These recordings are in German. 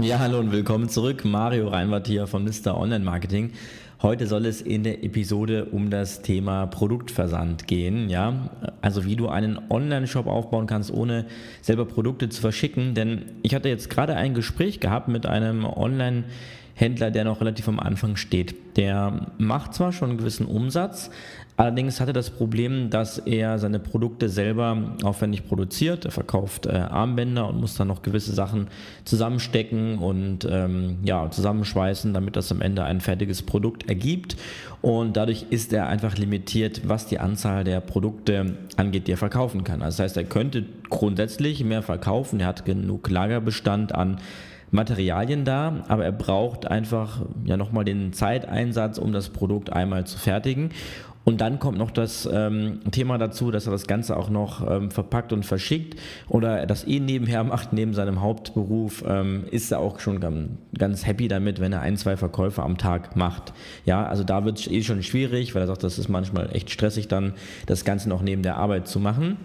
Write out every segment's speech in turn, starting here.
Ja, hallo und willkommen zurück. Mario Reinwart hier von Mr. Online Marketing. Heute soll es in der Episode um das Thema Produktversand gehen, ja? Also wie du einen Online-Shop aufbauen kannst, ohne selber Produkte zu verschicken, denn ich hatte jetzt gerade ein Gespräch gehabt mit einem Online Händler, der noch relativ am Anfang steht. Der macht zwar schon einen gewissen Umsatz, Allerdings hatte das Problem, dass er seine Produkte selber aufwendig produziert. Er verkauft äh, Armbänder und muss dann noch gewisse Sachen zusammenstecken und ähm, ja, zusammenschweißen, damit das am Ende ein fertiges Produkt ergibt. Und dadurch ist er einfach limitiert, was die Anzahl der Produkte angeht, die er verkaufen kann. Also das heißt, er könnte grundsätzlich mehr verkaufen. Er hat genug Lagerbestand an Materialien da, aber er braucht einfach ja nochmal den Zeiteinsatz, um das Produkt einmal zu fertigen. Und dann kommt noch das ähm, Thema dazu, dass er das Ganze auch noch ähm, verpackt und verschickt oder das eh nebenher macht, neben seinem Hauptberuf, ähm, ist er auch schon ganz, ganz happy damit, wenn er ein, zwei Verkäufe am Tag macht. Ja, also da wird es eh schon schwierig, weil er sagt, das ist manchmal echt stressig dann, das Ganze noch neben der Arbeit zu machen.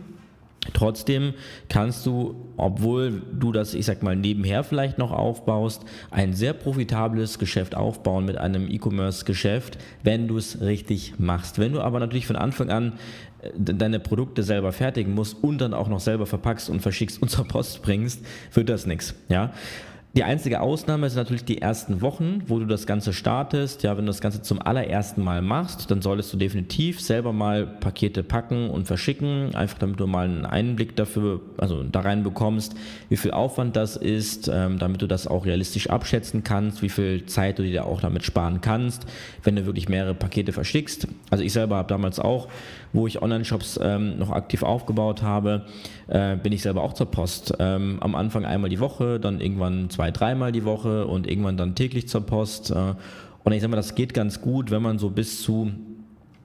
Trotzdem kannst du, obwohl du das, ich sag mal, nebenher vielleicht noch aufbaust, ein sehr profitables Geschäft aufbauen mit einem E-Commerce-Geschäft, wenn du es richtig machst. Wenn du aber natürlich von Anfang an äh, deine Produkte selber fertigen musst und dann auch noch selber verpackst und verschickst und zur Post bringst, wird das nichts. Ja. Die einzige Ausnahme sind natürlich die ersten Wochen, wo du das Ganze startest. Ja, wenn du das Ganze zum allerersten Mal machst, dann solltest du definitiv selber mal Pakete packen und verschicken, einfach damit du mal einen Einblick dafür, also da rein bekommst, wie viel Aufwand das ist, ähm, damit du das auch realistisch abschätzen kannst, wie viel Zeit du dir auch damit sparen kannst, wenn du wirklich mehrere Pakete verschickst. Also ich selber habe damals auch, wo ich Online-Shops ähm, noch aktiv aufgebaut habe, äh, bin ich selber auch zur Post. Ähm, am Anfang einmal die Woche, dann irgendwann zwei zwei, dreimal die Woche und irgendwann dann täglich zur Post. Äh, und ich sage mal, das geht ganz gut, wenn man so bis zu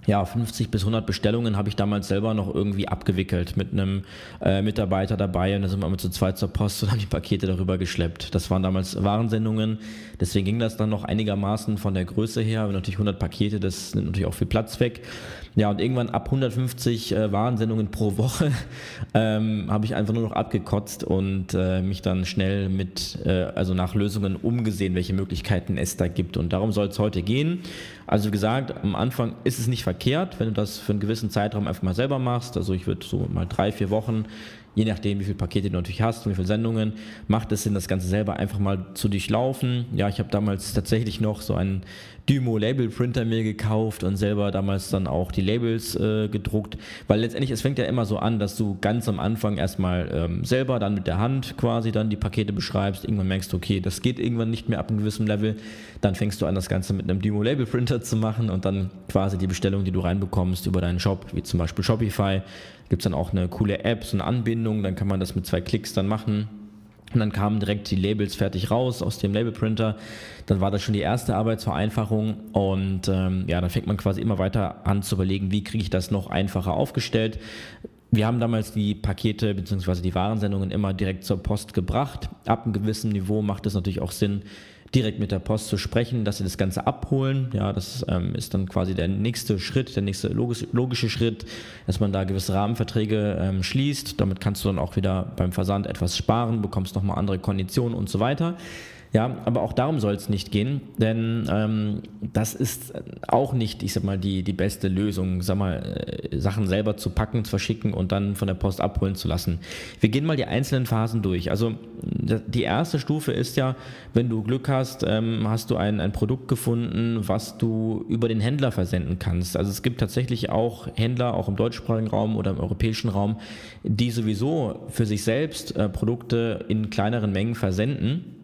ja, 50 bis 100 Bestellungen habe ich damals selber noch irgendwie abgewickelt mit einem äh, Mitarbeiter dabei und dann sind wir mit zu zweit zur Post und haben die Pakete darüber geschleppt. Das waren damals Warensendungen, deswegen ging das dann noch einigermaßen von der Größe her, aber natürlich 100 Pakete, das nimmt natürlich auch viel Platz weg. Ja, und irgendwann ab 150 äh, Warensendungen pro Woche ähm, habe ich einfach nur noch abgekotzt und äh, mich dann schnell mit, äh, also nach Lösungen umgesehen, welche Möglichkeiten es da gibt. Und darum soll es heute gehen. Also wie gesagt, am Anfang ist es nicht verkehrt, wenn du das für einen gewissen Zeitraum einfach mal selber machst. Also ich würde so mal drei, vier Wochen je nachdem, wie viele Pakete du natürlich hast und wie viele Sendungen, macht es Sinn, das Ganze selber einfach mal zu durchlaufen. Ja, ich habe damals tatsächlich noch so einen Dymo Label Printer mir gekauft und selber damals dann auch die Labels äh, gedruckt, weil letztendlich es fängt ja immer so an, dass du ganz am Anfang erstmal ähm, selber dann mit der Hand quasi dann die Pakete beschreibst, irgendwann merkst du, okay, das geht irgendwann nicht mehr ab einem gewissen Level, dann fängst du an, das Ganze mit einem Dymo Label Printer zu machen und dann quasi die Bestellung, die du reinbekommst über deinen Shop, wie zum Beispiel Shopify, gibt es dann auch eine coole App, so eine Anbindung, dann kann man das mit zwei Klicks dann machen und dann kamen direkt die Labels fertig raus aus dem Labelprinter. Dann war das schon die erste Arbeitsvereinfachung und ähm, ja, dann fängt man quasi immer weiter an zu überlegen, wie kriege ich das noch einfacher aufgestellt. Wir haben damals die Pakete bzw. die Warensendungen immer direkt zur Post gebracht. Ab einem gewissen Niveau macht es natürlich auch Sinn, direkt mit der Post zu sprechen, dass sie das Ganze abholen. Ja, das ähm, ist dann quasi der nächste Schritt, der nächste logisch, logische Schritt, dass man da gewisse Rahmenverträge ähm, schließt. Damit kannst du dann auch wieder beim Versand etwas sparen, bekommst nochmal andere Konditionen und so weiter. Ja, aber auch darum soll es nicht gehen, denn ähm, das ist auch nicht, ich sag mal, die, die beste Lösung, sag mal, äh, Sachen selber zu packen, zu verschicken und dann von der Post abholen zu lassen. Wir gehen mal die einzelnen Phasen durch. Also die erste Stufe ist ja, wenn du Glück hast, ähm, hast du ein, ein Produkt gefunden, was du über den Händler versenden kannst. Also es gibt tatsächlich auch Händler, auch im deutschsprachigen Raum oder im europäischen Raum, die sowieso für sich selbst äh, Produkte in kleineren Mengen versenden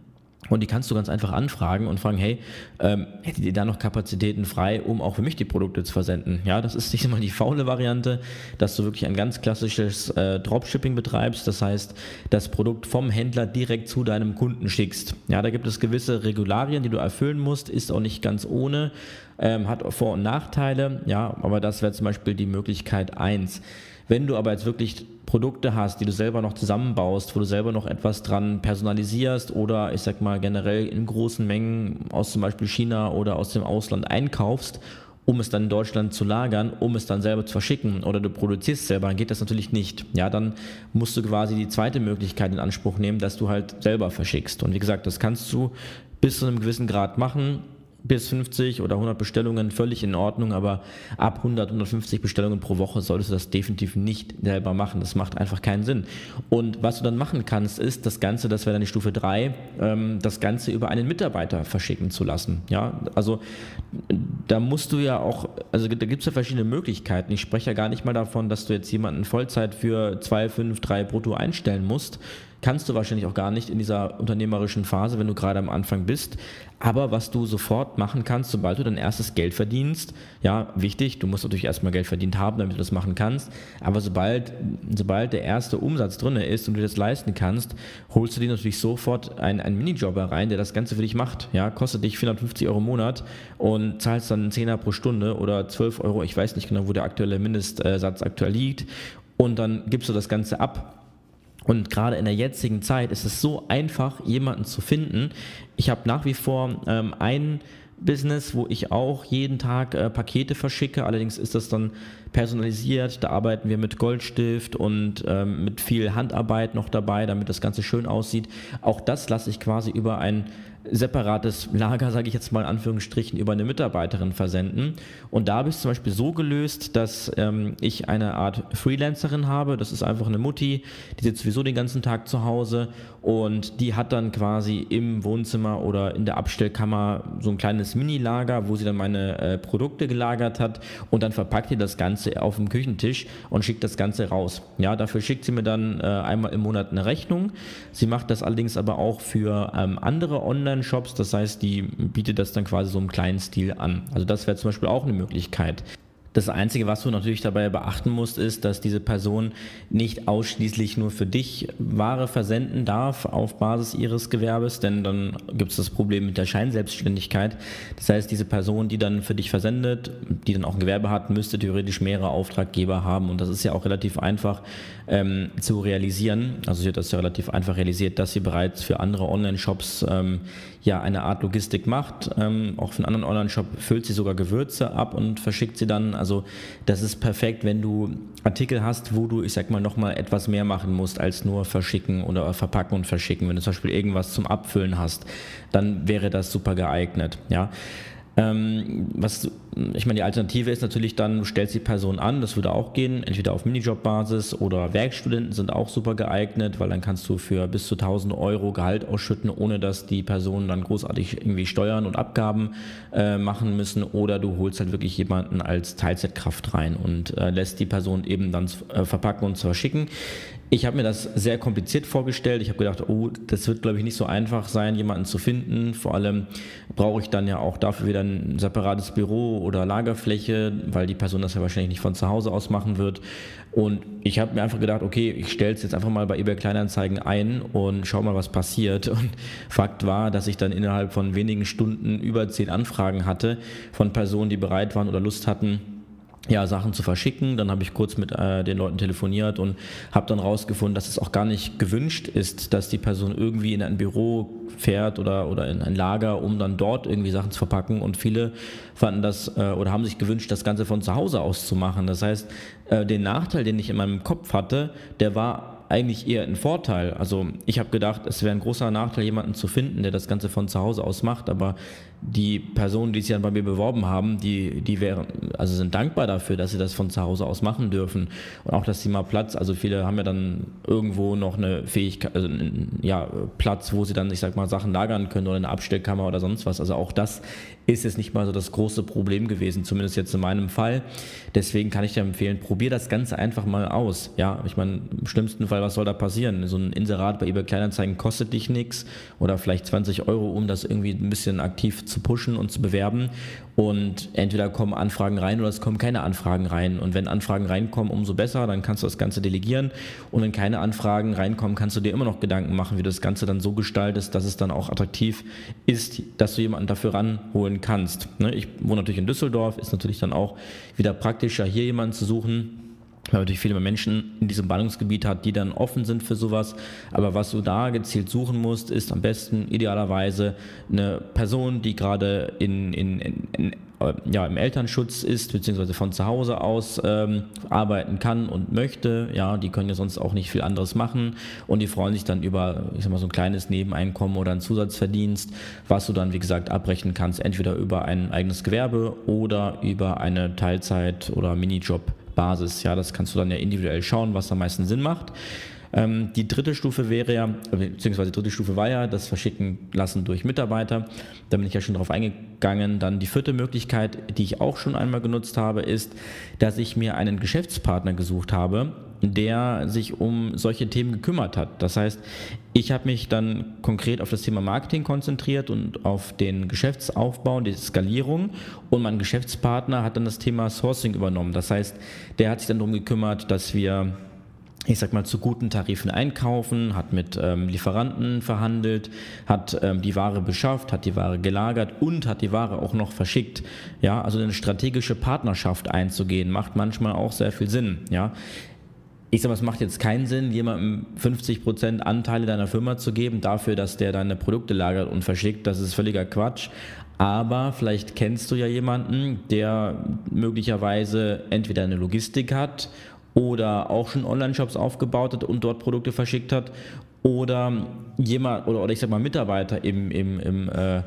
und die kannst du ganz einfach anfragen und fragen, hey, ähm, hättet ihr da noch Kapazitäten frei, um auch für mich die Produkte zu versenden? Ja, das ist nicht immer die faule Variante, dass du wirklich ein ganz klassisches äh, Dropshipping betreibst. Das heißt, das Produkt vom Händler direkt zu deinem Kunden schickst. Ja, da gibt es gewisse Regularien, die du erfüllen musst, ist auch nicht ganz ohne, ähm, hat Vor- und Nachteile. Ja, aber das wäre zum Beispiel die Möglichkeit eins. Wenn du aber jetzt wirklich Produkte hast, die du selber noch zusammenbaust, wo du selber noch etwas dran personalisierst oder ich sag mal generell in großen Mengen aus zum Beispiel China oder aus dem Ausland einkaufst um es dann in Deutschland zu lagern, um es dann selber zu verschicken oder du produzierst selber, dann geht das natürlich nicht. Ja, dann musst du quasi die zweite Möglichkeit in Anspruch nehmen, dass du halt selber verschickst. Und wie gesagt, das kannst du bis zu einem gewissen Grad machen bis 50 oder 100 Bestellungen völlig in Ordnung, aber ab 100, 150 Bestellungen pro Woche solltest du das definitiv nicht selber machen. Das macht einfach keinen Sinn. Und was du dann machen kannst, ist das Ganze, das wäre dann die Stufe 3, ähm, das Ganze über einen Mitarbeiter verschicken zu lassen. Ja, also da musst du ja auch, also da gibt es ja verschiedene Möglichkeiten. Ich spreche ja gar nicht mal davon, dass du jetzt jemanden Vollzeit für 2, 5, 3 brutto einstellen musst kannst du wahrscheinlich auch gar nicht in dieser unternehmerischen Phase, wenn du gerade am Anfang bist. Aber was du sofort machen kannst, sobald du dein erstes Geld verdienst, ja, wichtig, du musst natürlich erstmal Geld verdient haben, damit du das machen kannst. Aber sobald, sobald der erste Umsatz drin ist und du das leisten kannst, holst du dir natürlich sofort einen, einen Minijob herein, der das Ganze für dich macht. Ja, kostet dich 450 Euro im Monat und zahlst dann einen Zehner pro Stunde oder 12 Euro, ich weiß nicht genau, wo der aktuelle Mindestsatz aktuell liegt. Und dann gibst du das Ganze ab und gerade in der jetzigen Zeit ist es so einfach, jemanden zu finden. Ich habe nach wie vor ähm, ein Business, wo ich auch jeden Tag äh, Pakete verschicke. Allerdings ist das dann personalisiert. Da arbeiten wir mit Goldstift und ähm, mit viel Handarbeit noch dabei, damit das Ganze schön aussieht. Auch das lasse ich quasi über ein separates Lager, sage ich jetzt mal in Anführungsstrichen, über eine Mitarbeiterin versenden. Und da habe ich es zum Beispiel so gelöst, dass ähm, ich eine Art Freelancerin habe. Das ist einfach eine Mutti, die sitzt sowieso den ganzen Tag zu Hause und die hat dann quasi im Wohnzimmer oder in der Abstellkammer so ein kleines Mini-Lager, wo sie dann meine äh, Produkte gelagert hat und dann verpackt ihr das Ganze auf dem Küchentisch und schickt das Ganze raus. Ja, dafür schickt sie mir dann äh, einmal im Monat eine Rechnung. Sie macht das allerdings aber auch für ähm, andere Online- Online-Shops. Das heißt, die bietet das dann quasi so im kleinen Stil an. Also das wäre zum Beispiel auch eine Möglichkeit. Das Einzige, was du natürlich dabei beachten musst, ist, dass diese Person nicht ausschließlich nur für dich Ware versenden darf auf Basis ihres Gewerbes, denn dann gibt es das Problem mit der Scheinselbstständigkeit. Das heißt, diese Person, die dann für dich versendet, die dann auch ein Gewerbe hat, müsste theoretisch mehrere Auftraggeber haben und das ist ja auch relativ einfach ähm, zu realisieren. Also sie hat das ja relativ einfach realisiert, dass sie bereits für andere Online-Shops ähm, ja eine Art Logistik macht. Ähm, auch für einen anderen Online-Shop füllt sie sogar Gewürze ab und verschickt sie dann. Also das ist perfekt, wenn du Artikel hast, wo du, ich sag mal, nochmal etwas mehr machen musst als nur verschicken oder verpacken und verschicken. Wenn du zum Beispiel irgendwas zum Abfüllen hast, dann wäre das super geeignet. Ja. Ähm, was, ich meine, die Alternative ist natürlich dann, du stellst die Person an, das würde auch gehen, entweder auf Minijob-Basis oder Werkstudenten sind auch super geeignet, weil dann kannst du für bis zu 1000 Euro Gehalt ausschütten, ohne dass die Personen dann großartig irgendwie Steuern und Abgaben äh, machen müssen oder du holst halt wirklich jemanden als Teilzeitkraft rein und äh, lässt die Person eben dann äh, verpacken und zwar schicken. Ich habe mir das sehr kompliziert vorgestellt. Ich habe gedacht, oh, das wird, glaube ich, nicht so einfach sein, jemanden zu finden. Vor allem brauche ich dann ja auch dafür wieder ein separates Büro oder Lagerfläche, weil die Person das ja wahrscheinlich nicht von zu Hause aus machen wird. Und ich habe mir einfach gedacht, okay, ich stelle es jetzt einfach mal bei eBay Kleinanzeigen ein und schau mal, was passiert. Und Fakt war, dass ich dann innerhalb von wenigen Stunden über zehn Anfragen hatte von Personen, die bereit waren oder Lust hatten, ja, Sachen zu verschicken. Dann habe ich kurz mit äh, den Leuten telefoniert und habe dann rausgefunden, dass es auch gar nicht gewünscht ist, dass die Person irgendwie in ein Büro fährt oder, oder in ein Lager, um dann dort irgendwie Sachen zu verpacken. Und viele fanden das äh, oder haben sich gewünscht, das Ganze von zu Hause aus zu machen. Das heißt, äh, den Nachteil, den ich in meinem Kopf hatte, der war eigentlich eher ein Vorteil. Also ich habe gedacht, es wäre ein großer Nachteil, jemanden zu finden, der das Ganze von zu Hause aus macht, aber die Personen, die sich dann bei mir beworben haben, die, die wären, also sind dankbar dafür, dass sie das von zu Hause aus machen dürfen. Und auch das Thema Platz, also viele haben ja dann irgendwo noch eine Fähigkeit, also ja, Platz, wo sie dann, ich sag mal, Sachen lagern können oder eine Abstellkammer oder sonst was. Also auch das ist jetzt nicht mal so das große Problem gewesen, zumindest jetzt in meinem Fall. Deswegen kann ich dir empfehlen, probier das Ganze einfach mal aus. Ja, ich meine, im schlimmsten Fall, was soll da passieren? So ein Inserat bei eBay Kleinanzeigen kostet dich nichts oder vielleicht 20 Euro, um das irgendwie ein bisschen aktiv zu pushen und zu bewerben. Und entweder kommen Anfragen rein oder es kommen keine Anfragen rein. Und wenn Anfragen reinkommen, umso besser, dann kannst du das Ganze delegieren. Und wenn keine Anfragen reinkommen, kannst du dir immer noch Gedanken machen, wie du das Ganze dann so gestaltest, dass es dann auch attraktiv ist, dass du jemanden dafür ranholen kannst. Ne, ich wohne natürlich in Düsseldorf, ist natürlich dann auch wieder praktischer, hier jemanden zu suchen weil man natürlich viele Menschen in diesem Ballungsgebiet hat, die dann offen sind für sowas. Aber was du da gezielt suchen musst, ist am besten idealerweise eine Person, die gerade in, in, in, ja, im Elternschutz ist, beziehungsweise von zu Hause aus ähm, arbeiten kann und möchte. Ja, die können ja sonst auch nicht viel anderes machen und die freuen sich dann über, ich sag mal, so ein kleines Nebeneinkommen oder einen Zusatzverdienst, was du dann, wie gesagt, abbrechen kannst, entweder über ein eigenes Gewerbe oder über eine Teilzeit- oder Minijob Basis. Ja, das kannst du dann ja individuell schauen, was am meisten Sinn macht. Ähm, die dritte Stufe wäre ja, beziehungsweise die dritte Stufe war ja das Verschicken lassen durch Mitarbeiter. Da bin ich ja schon drauf eingegangen. Dann die vierte Möglichkeit, die ich auch schon einmal genutzt habe, ist, dass ich mir einen Geschäftspartner gesucht habe, der sich um solche Themen gekümmert hat. Das heißt, ich habe mich dann konkret auf das Thema Marketing konzentriert und auf den Geschäftsaufbau, die Skalierung und mein Geschäftspartner hat dann das Thema Sourcing übernommen. Das heißt, der hat sich dann darum gekümmert, dass wir ich sag mal, zu guten Tarifen einkaufen, hat mit ähm, Lieferanten verhandelt, hat ähm, die Ware beschafft, hat die Ware gelagert und hat die Ware auch noch verschickt. Ja, also eine strategische Partnerschaft einzugehen, macht manchmal auch sehr viel Sinn. Ja, ich sage mal, es macht jetzt keinen Sinn, jemandem 50% Anteile deiner Firma zu geben, dafür, dass der deine Produkte lagert und verschickt. Das ist völliger Quatsch. Aber vielleicht kennst du ja jemanden, der möglicherweise entweder eine Logistik hat oder auch schon Online-Shops aufgebaut hat und dort Produkte verschickt hat oder jemand oder, oder ich sag mal Mitarbeiter im, im, im, äh,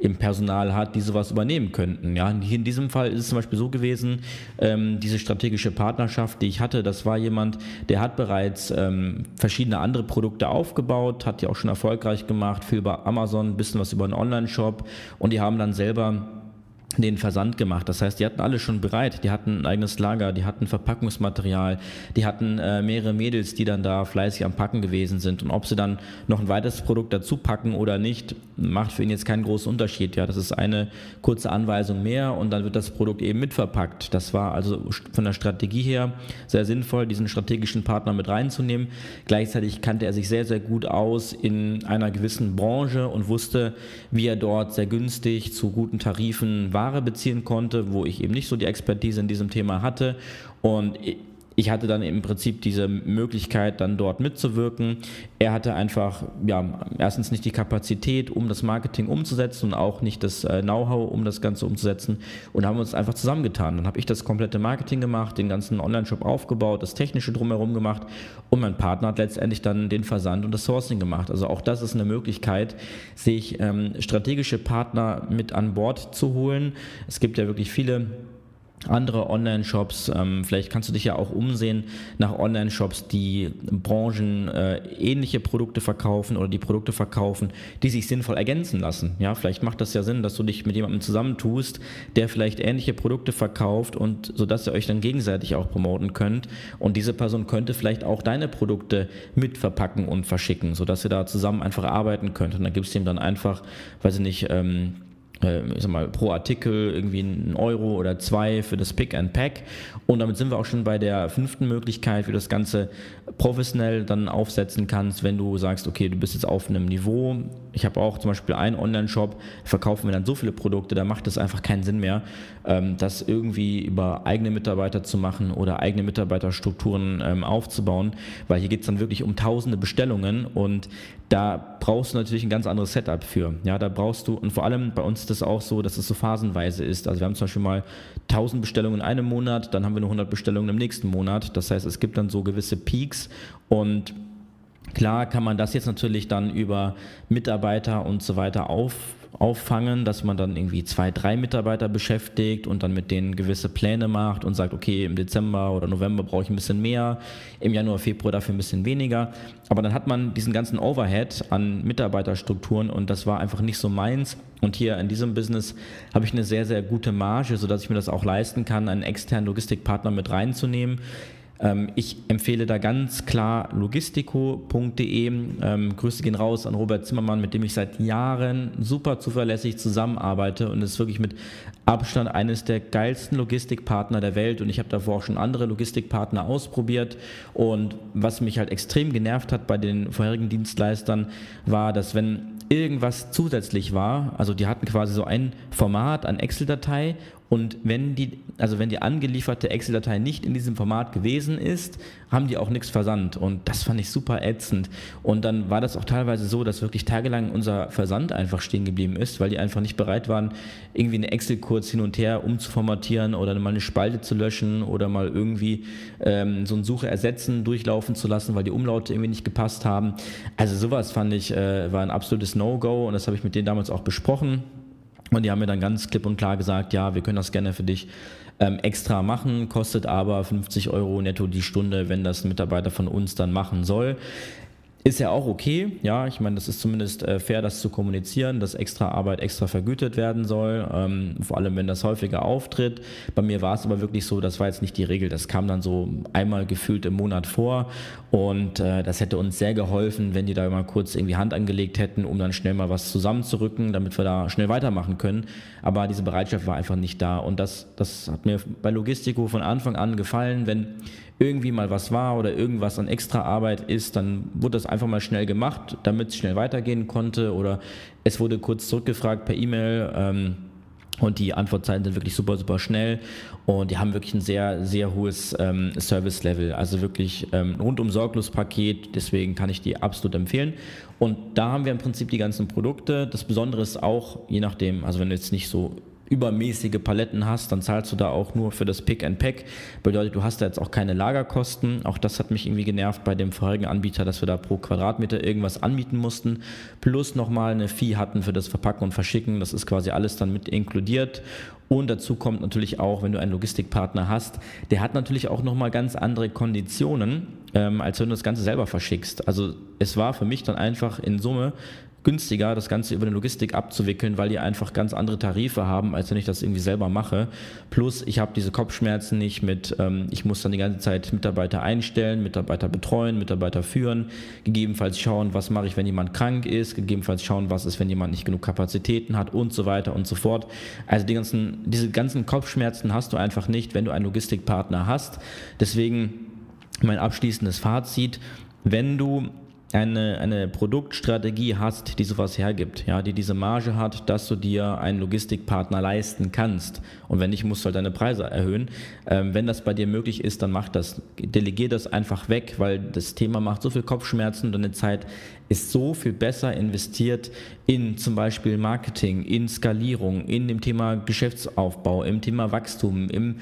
im Personal hat, die sowas übernehmen könnten. Ja, hier in diesem Fall ist es zum Beispiel so gewesen, ähm, diese strategische Partnerschaft, die ich hatte, das war jemand, der hat bereits ähm, verschiedene andere Produkte aufgebaut, hat die auch schon erfolgreich gemacht, viel über Amazon, ein bisschen was über einen Online-Shop und die haben dann selber den Versand gemacht. Das heißt, die hatten alle schon bereit. Die hatten ein eigenes Lager, die hatten Verpackungsmaterial, die hatten äh, mehrere Mädels, die dann da fleißig am Packen gewesen sind. Und ob sie dann noch ein weiteres Produkt dazu packen oder nicht, macht für ihn jetzt keinen großen Unterschied. Ja, das ist eine kurze Anweisung mehr und dann wird das Produkt eben mitverpackt. Das war also von der Strategie her sehr sinnvoll, diesen strategischen Partner mit reinzunehmen. Gleichzeitig kannte er sich sehr, sehr gut aus in einer gewissen Branche und wusste, wie er dort sehr günstig zu guten Tarifen Ware beziehen konnte, wo ich eben nicht so die Expertise in diesem Thema hatte. Und ich hatte dann im Prinzip diese Möglichkeit, dann dort mitzuwirken. Er hatte einfach, ja, erstens nicht die Kapazität, um das Marketing umzusetzen und auch nicht das äh, Know-how, um das Ganze umzusetzen und haben uns einfach zusammengetan. Dann habe ich das komplette Marketing gemacht, den ganzen Online-Shop aufgebaut, das Technische drumherum gemacht und mein Partner hat letztendlich dann den Versand und das Sourcing gemacht. Also auch das ist eine Möglichkeit, sich ähm, strategische Partner mit an Bord zu holen. Es gibt ja wirklich viele andere Online-Shops. Ähm, vielleicht kannst du dich ja auch umsehen nach Online-Shops, die Branchen äh, ähnliche Produkte verkaufen oder die Produkte verkaufen, die sich sinnvoll ergänzen lassen. Ja, vielleicht macht das ja Sinn, dass du dich mit jemandem zusammentust, der vielleicht ähnliche Produkte verkauft und so dass ihr euch dann gegenseitig auch promoten könnt. Und diese Person könnte vielleicht auch deine Produkte mit verpacken und verschicken, so dass ihr da zusammen einfach arbeiten könnt. Und dann gibst du ihm dann einfach, weiß ich nicht, ähm, äh, ich sag mal, pro Artikel irgendwie einen Euro oder zwei für das Pick and Pack. Und damit sind wir auch schon bei der fünften Möglichkeit, wie du das Ganze professionell dann aufsetzen kannst, wenn du sagst, okay, du bist jetzt auf einem Niveau. Ich habe auch zum Beispiel einen Online-Shop, verkaufen wir dann so viele Produkte, da macht es einfach keinen Sinn mehr, ähm, das irgendwie über eigene Mitarbeiter zu machen oder eigene Mitarbeiterstrukturen ähm, aufzubauen, weil hier geht es dann wirklich um tausende Bestellungen und da brauchst du natürlich ein ganz anderes Setup für. Ja, da brauchst du, und vor allem bei uns ist das auch so, dass es so phasenweise ist. Also wir haben zum Beispiel mal 1000 Bestellungen in einem Monat, dann haben wir nur 100 Bestellungen im nächsten Monat. Das heißt, es gibt dann so gewisse Peaks und Klar kann man das jetzt natürlich dann über Mitarbeiter und so weiter auf, auffangen, dass man dann irgendwie zwei, drei Mitarbeiter beschäftigt und dann mit denen gewisse Pläne macht und sagt, okay, im Dezember oder November brauche ich ein bisschen mehr, im Januar, Februar dafür ein bisschen weniger. Aber dann hat man diesen ganzen Overhead an Mitarbeiterstrukturen und das war einfach nicht so meins. Und hier in diesem Business habe ich eine sehr, sehr gute Marge, sodass ich mir das auch leisten kann, einen externen Logistikpartner mit reinzunehmen ich empfehle da ganz klar logistico.de. Ähm, Grüße gehen raus an Robert Zimmermann, mit dem ich seit Jahren super zuverlässig zusammenarbeite und ist wirklich mit Abstand eines der geilsten Logistikpartner der Welt. Und ich habe davor auch schon andere Logistikpartner ausprobiert. Und was mich halt extrem genervt hat bei den vorherigen Dienstleistern, war, dass wenn irgendwas zusätzlich war, also die hatten quasi so ein Format an Excel-Datei Und wenn die, also wenn die angelieferte Excel-Datei nicht in diesem Format gewesen ist, haben die auch nichts versandt. Und das fand ich super ätzend. Und dann war das auch teilweise so, dass wirklich tagelang unser Versand einfach stehen geblieben ist, weil die einfach nicht bereit waren, irgendwie eine Excel kurz hin und her umzuformatieren oder mal eine Spalte zu löschen oder mal irgendwie ähm, so ein Suche ersetzen, durchlaufen zu lassen, weil die Umlaute irgendwie nicht gepasst haben. Also sowas fand ich, äh, war ein absolutes No-Go und das habe ich mit denen damals auch besprochen. Und die haben mir dann ganz klipp und klar gesagt, ja, wir können das gerne für dich ähm, extra machen, kostet aber 50 Euro netto die Stunde, wenn das ein Mitarbeiter von uns dann machen soll. Ist ja auch okay, ja, ich meine, das ist zumindest äh, fair, das zu kommunizieren, dass extra Arbeit extra vergütet werden soll, ähm, vor allem wenn das häufiger auftritt. Bei mir war es aber wirklich so, das war jetzt nicht die Regel, das kam dann so einmal gefühlt im Monat vor und äh, das hätte uns sehr geholfen, wenn die da mal kurz irgendwie Hand angelegt hätten, um dann schnell mal was zusammenzurücken, damit wir da schnell weitermachen können. Aber diese Bereitschaft war einfach nicht da und das, das hat mir bei Logistico von Anfang an gefallen, wenn irgendwie mal was war oder irgendwas an extra Arbeit ist, dann wurde das einfach mal schnell gemacht, damit es schnell weitergehen konnte oder es wurde kurz zurückgefragt per E-Mail. Ähm, und die Antwortzeiten sind wirklich super, super schnell und die haben wirklich ein sehr, sehr hohes ähm, Service-Level. Also wirklich ähm, rundum sorglos Paket, deswegen kann ich die absolut empfehlen. Und da haben wir im Prinzip die ganzen Produkte. Das Besondere ist auch, je nachdem, also wenn du jetzt nicht so übermäßige Paletten hast, dann zahlst du da auch nur für das Pick and Pack. Bedeutet, du hast da jetzt auch keine Lagerkosten. Auch das hat mich irgendwie genervt bei dem vorherigen Anbieter, dass wir da pro Quadratmeter irgendwas anbieten mussten. Plus nochmal eine Fee hatten für das Verpacken und Verschicken. Das ist quasi alles dann mit inkludiert. Und dazu kommt natürlich auch, wenn du einen Logistikpartner hast, der hat natürlich auch nochmal ganz andere Konditionen, ähm, als wenn du das Ganze selber verschickst. Also es war für mich dann einfach in Summe günstiger, das Ganze über eine Logistik abzuwickeln, weil die einfach ganz andere Tarife haben, als wenn ich das irgendwie selber mache. Plus, ich habe diese Kopfschmerzen nicht mit, ähm, ich muss dann die ganze Zeit Mitarbeiter einstellen, Mitarbeiter betreuen, Mitarbeiter führen, gegebenenfalls schauen, was mache ich, wenn jemand krank ist, gegebenenfalls schauen, was ist, wenn jemand nicht genug Kapazitäten hat und so weiter und so fort. Also die ganzen, diese ganzen Kopfschmerzen hast du einfach nicht, wenn du einen Logistikpartner hast. Deswegen mein abschließendes Fazit, wenn du eine, eine Produktstrategie hast, die sowas hergibt, ja, die diese Marge hat, dass du dir einen Logistikpartner leisten kannst. Und wenn nicht, musst du halt deine Preise erhöhen. Ähm, wenn das bei dir möglich ist, dann mach das. Delegier das einfach weg, weil das Thema macht so viel Kopfschmerzen und deine Zeit ist so viel besser investiert in zum Beispiel Marketing, in Skalierung, in dem Thema Geschäftsaufbau, im Thema Wachstum, im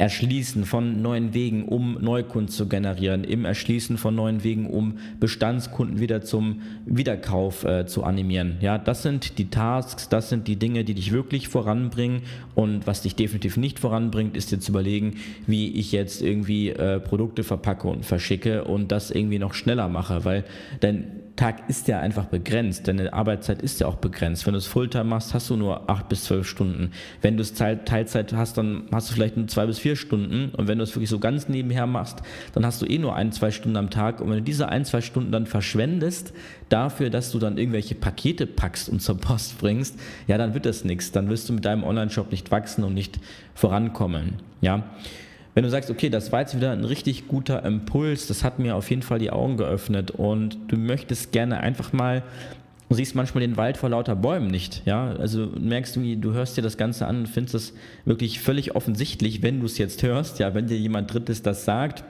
Erschließen von neuen Wegen, um Neukunden zu generieren, im Erschließen von neuen Wegen, um Bestandskunden wieder zum Wiederkauf äh, zu animieren. Ja, das sind die Tasks, das sind die Dinge, die dich wirklich voranbringen. Und was dich definitiv nicht voranbringt, ist dir zu überlegen, wie ich jetzt irgendwie äh, Produkte verpacke und verschicke und das irgendwie noch schneller mache, weil dein Tag ist ja einfach begrenzt, deine Arbeitszeit ist ja auch begrenzt. Wenn du es Fulltime machst, hast du nur acht bis zwölf Stunden. Wenn du es Teilzeit hast, dann hast du vielleicht nur zwei bis vier Stunden. Und wenn du es wirklich so ganz nebenher machst, dann hast du eh nur ein, zwei Stunden am Tag. Und wenn du diese ein, zwei Stunden dann verschwendest dafür, dass du dann irgendwelche Pakete packst und zur Post bringst, ja, dann wird das nichts. Dann wirst du mit deinem Online-Shop nicht wachsen und nicht vorankommen. Ja. Wenn du sagst, okay, das war jetzt wieder ein richtig guter Impuls, das hat mir auf jeden Fall die Augen geöffnet und du möchtest gerne einfach mal Du siehst manchmal den Wald vor lauter Bäumen nicht, ja. Also merkst du, du hörst dir das Ganze an und findest es wirklich völlig offensichtlich, wenn du es jetzt hörst, ja, wenn dir jemand Drittes das sagt,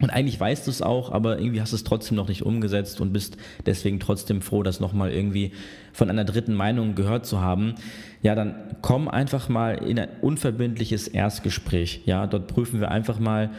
und eigentlich weißt du es auch, aber irgendwie hast du es trotzdem noch nicht umgesetzt und bist deswegen trotzdem froh, das nochmal irgendwie von einer dritten Meinung gehört zu haben. Ja, dann komm einfach mal in ein unverbindliches Erstgespräch. Ja, dort prüfen wir einfach mal,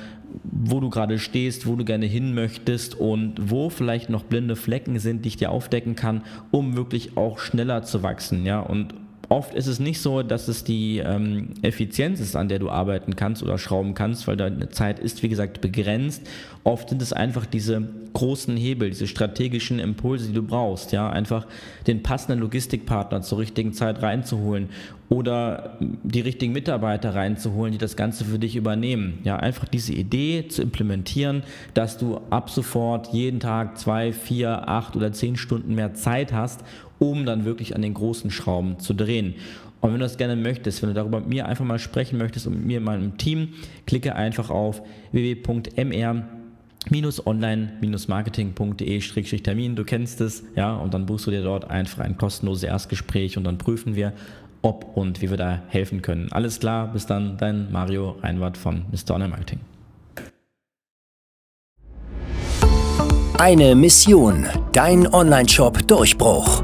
wo du gerade stehst, wo du gerne hin möchtest und wo vielleicht noch blinde Flecken sind, die ich dir aufdecken kann, um wirklich auch schneller zu wachsen. Ja, und oft ist es nicht so, dass es die ähm, Effizienz ist, an der du arbeiten kannst oder schrauben kannst, weil deine Zeit ist, wie gesagt, begrenzt. Oft sind es einfach diese großen Hebel, diese strategischen Impulse, die du brauchst. Ja, einfach den passenden Logistikpartner zur richtigen Zeit reinzuholen oder die richtigen Mitarbeiter reinzuholen, die das Ganze für dich übernehmen. Ja, einfach diese Idee zu implementieren, dass du ab sofort jeden Tag zwei, vier, acht oder zehn Stunden mehr Zeit hast, um dann wirklich an den großen Schrauben zu drehen. Und wenn du das gerne möchtest, wenn du darüber mit mir einfach mal sprechen möchtest und mit mir in meinem Team, klicke einfach auf www.mr online-marketing.de-termin, du kennst es, ja, und dann buchst du dir dort einfach ein kostenloses Erstgespräch und dann prüfen wir, ob und wie wir da helfen können. Alles klar, bis dann, dein Mario Reinwart von Mr. Online Marketing. Eine Mission, dein Online-Shop Durchbruch.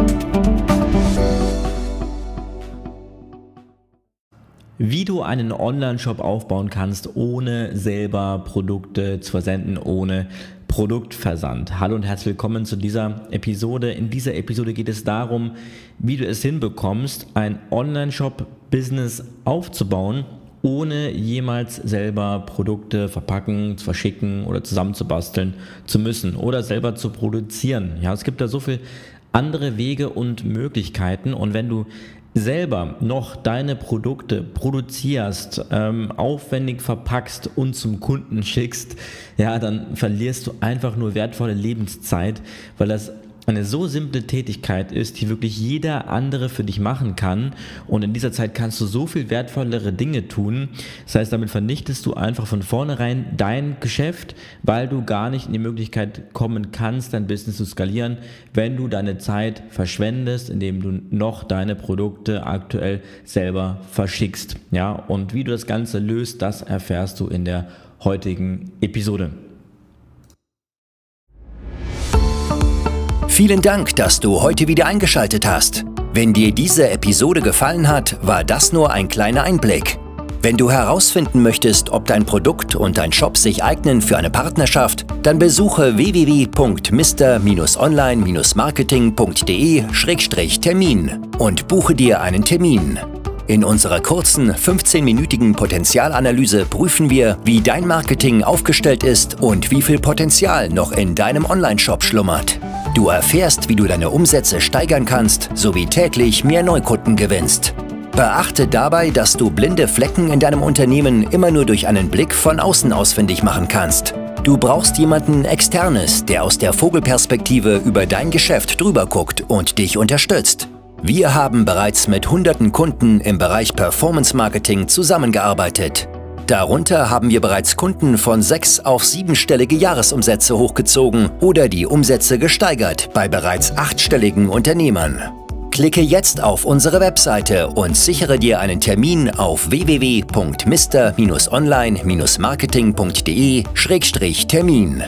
Wie du einen Online-Shop aufbauen kannst, ohne selber Produkte zu versenden, ohne Produktversand. Hallo und herzlich willkommen zu dieser Episode. In dieser Episode geht es darum, wie du es hinbekommst, ein Online-Shop-Business aufzubauen, ohne jemals selber Produkte verpacken, verschicken oder zusammenzubasteln zu müssen oder selber zu produzieren. Ja, es gibt da so viele andere Wege und Möglichkeiten und wenn du selber noch deine Produkte produzierst, ähm, aufwendig verpackst und zum Kunden schickst, ja, dann verlierst du einfach nur wertvolle Lebenszeit, weil das eine so simple Tätigkeit ist, die wirklich jeder andere für dich machen kann. Und in dieser Zeit kannst du so viel wertvollere Dinge tun. Das heißt, damit vernichtest du einfach von vornherein dein Geschäft, weil du gar nicht in die Möglichkeit kommen kannst, dein Business zu skalieren, wenn du deine Zeit verschwendest, indem du noch deine Produkte aktuell selber verschickst. Ja, und wie du das Ganze löst, das erfährst du in der heutigen Episode. Vielen Dank, dass du heute wieder eingeschaltet hast. Wenn dir diese Episode gefallen hat, war das nur ein kleiner Einblick. Wenn du herausfinden möchtest, ob dein Produkt und dein Shop sich eignen für eine Partnerschaft, dann besuche www.mr-online-marketing.de-termin und buche dir einen Termin. In unserer kurzen 15-minütigen Potenzialanalyse prüfen wir, wie dein Marketing aufgestellt ist und wie viel Potenzial noch in deinem Online-Shop schlummert. Du erfährst, wie du deine Umsätze steigern kannst, sowie täglich mehr Neukunden gewinnst. Beachte dabei, dass du blinde Flecken in deinem Unternehmen immer nur durch einen Blick von außen ausfindig machen kannst. Du brauchst jemanden Externes, der aus der Vogelperspektive über dein Geschäft drüber guckt und dich unterstützt. Wir haben bereits mit hunderten Kunden im Bereich Performance Marketing zusammengearbeitet. Darunter haben wir bereits Kunden von sechs auf siebenstellige Jahresumsätze hochgezogen oder die Umsätze gesteigert bei bereits achtstelligen Unternehmern. Klicke jetzt auf unsere Webseite und sichere dir einen Termin auf www.mr-online-marketing.de-termin.